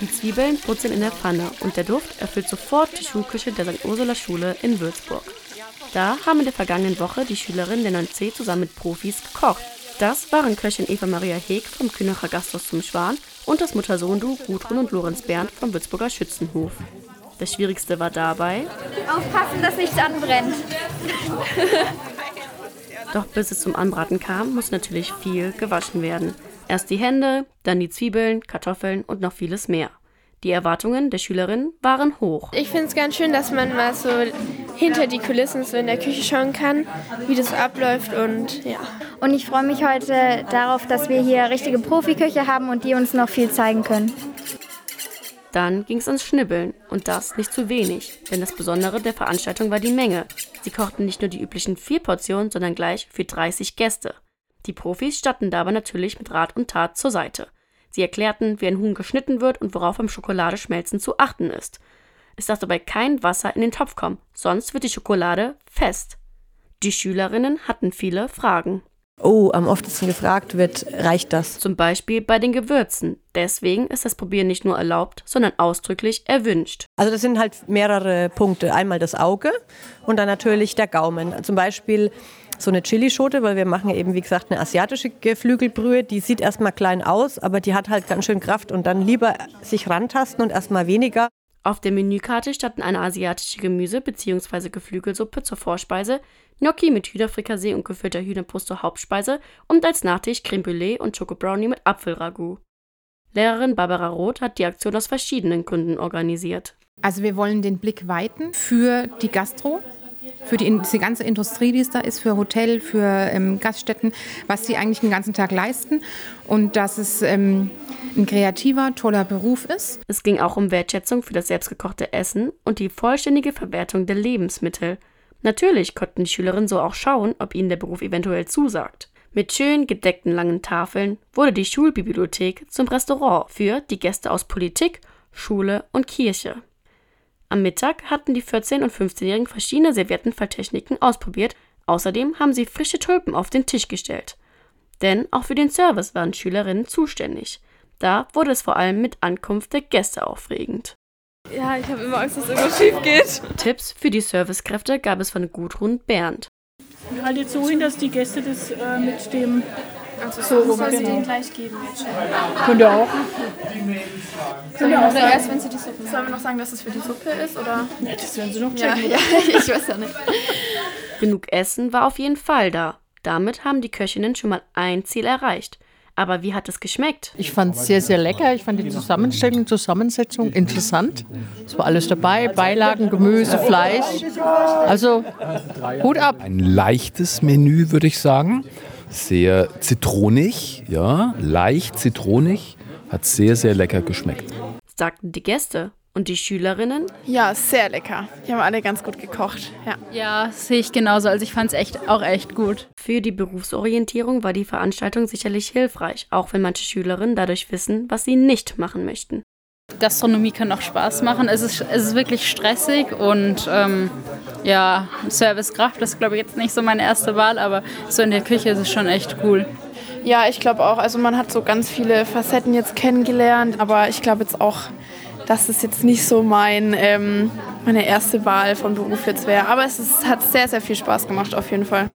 Die Zwiebeln brutzeln in der Pfanne und der Duft erfüllt sofort die Schulküche der St. Ursula Schule in Würzburg. Da haben in der vergangenen Woche die Schülerinnen der 9c zusammen mit Profis gekocht. Das waren Köchin Eva Maria Heeg vom Kühnacher Gasthaus zum Schwan und das Mutter-Sohn-Du Gudrun und Lorenz Berndt vom Würzburger Schützenhof. Das Schwierigste war dabei, Aufpassen, dass nichts anbrennt. doch bis es zum Anbraten kam, muss natürlich viel gewaschen werden. Erst die Hände, dann die Zwiebeln, Kartoffeln und noch vieles mehr. Die Erwartungen der Schülerinnen waren hoch. Ich finde es ganz schön, dass man mal so hinter die Kulissen so in der Küche schauen kann, wie das abläuft und ja. Und ich freue mich heute darauf, dass wir hier richtige Profiküche haben und die uns noch viel zeigen können. Dann ging es ans Schnibbeln und das nicht zu wenig, denn das Besondere der Veranstaltung war die Menge. Sie kochten nicht nur die üblichen vier Portionen, sondern gleich für 30 Gäste. Die Profis standen dabei natürlich mit Rat und Tat zur Seite. Sie erklärten, wie ein Huhn geschnitten wird und worauf beim Schokoladeschmelzen zu achten ist. Es darf dabei kein Wasser in den Topf kommen, sonst wird die Schokolade fest. Die Schülerinnen hatten viele Fragen. Oh, am oftesten gefragt wird, reicht das? Zum Beispiel bei den Gewürzen. Deswegen ist das Probieren nicht nur erlaubt, sondern ausdrücklich erwünscht. Also das sind halt mehrere Punkte. Einmal das Auge und dann natürlich der Gaumen. Zum Beispiel so eine Chilischote, weil wir machen ja eben, wie gesagt, eine asiatische Geflügelbrühe. Die sieht erstmal klein aus, aber die hat halt ganz schön Kraft und dann lieber sich rantasten und erstmal weniger. Auf der Menükarte standen eine asiatische Gemüse- bzw. Geflügelsuppe zur Vorspeise, Gnocchi mit Hühnerfrikassee und gefüllter Hühnerbrust zur Hauptspeise und als Nachtisch Creme Brûlée und Schokobrownie mit Apfelragout. Lehrerin Barbara Roth hat die Aktion aus verschiedenen Gründen organisiert. Also wir wollen den Blick weiten für die Gastro, für die, diese ganze Industrie, die es da ist, für Hotel, für ähm, Gaststätten, was sie eigentlich den ganzen Tag leisten und dass es ähm, ein kreativer, toller Beruf ist. Es ging auch um Wertschätzung für das selbstgekochte Essen und die vollständige Verwertung der Lebensmittel. Natürlich konnten die Schülerinnen so auch schauen, ob ihnen der Beruf eventuell zusagt. Mit schön gedeckten langen Tafeln wurde die Schulbibliothek zum Restaurant für die Gäste aus Politik, Schule und Kirche. Am Mittag hatten die 14- und 15-Jährigen verschiedene Serviettenfalltechniken ausprobiert. Außerdem haben sie frische Tulpen auf den Tisch gestellt. Denn auch für den Service waren Schülerinnen zuständig. Da wurde es vor allem mit Ankunft der Gäste aufregend. Ja, ich habe immer Angst, dass irgendwas schief geht. Tipps für die Servicekräfte gab es von Gudrun Bernd. Haltet so hin, dass die Gäste das äh, mit dem Also so rum, soll sie genau. den gleich geben jetzt schon. Könnt ihr auch. Sollen wir, oder erst, wenn sie die Suppe Sollen wir noch sagen, dass es für die Suppe ist, oder? Ja, das werden sie noch Ja, checken. ja, ich weiß ja nicht. Genug Essen war auf jeden Fall da. Damit haben die Köchinnen schon mal ein Ziel erreicht. Aber wie hat es geschmeckt? Ich fand es sehr, sehr lecker. Ich fand die Zusammenstellung, Zusammensetzung interessant. Es war alles dabei, Beilagen, Gemüse, Fleisch. Also Hut ab. Ein leichtes Menü, würde ich sagen. Sehr zitronig, ja, leicht zitronig. Hat sehr, sehr lecker geschmeckt. sagten die Gäste. Und die Schülerinnen? Ja, sehr lecker. Die haben alle ganz gut gekocht. Ja. Ja, sehe ich genauso. Also ich fand es echt auch echt gut. Für die Berufsorientierung war die Veranstaltung sicherlich hilfreich, auch wenn manche Schülerinnen dadurch wissen, was sie nicht machen möchten. Gastronomie kann auch Spaß machen. Es ist, es ist wirklich stressig und ähm, ja, Servicekraft ist, glaube ich, jetzt nicht so meine erste Wahl, aber so in der Küche ist es schon echt cool. Ja, ich glaube auch. Also man hat so ganz viele Facetten jetzt kennengelernt, aber ich glaube jetzt auch, dass es jetzt nicht so mein, ähm, meine erste Wahl von Beruf jetzt wäre. Aber es ist, hat sehr, sehr viel Spaß gemacht auf jeden Fall.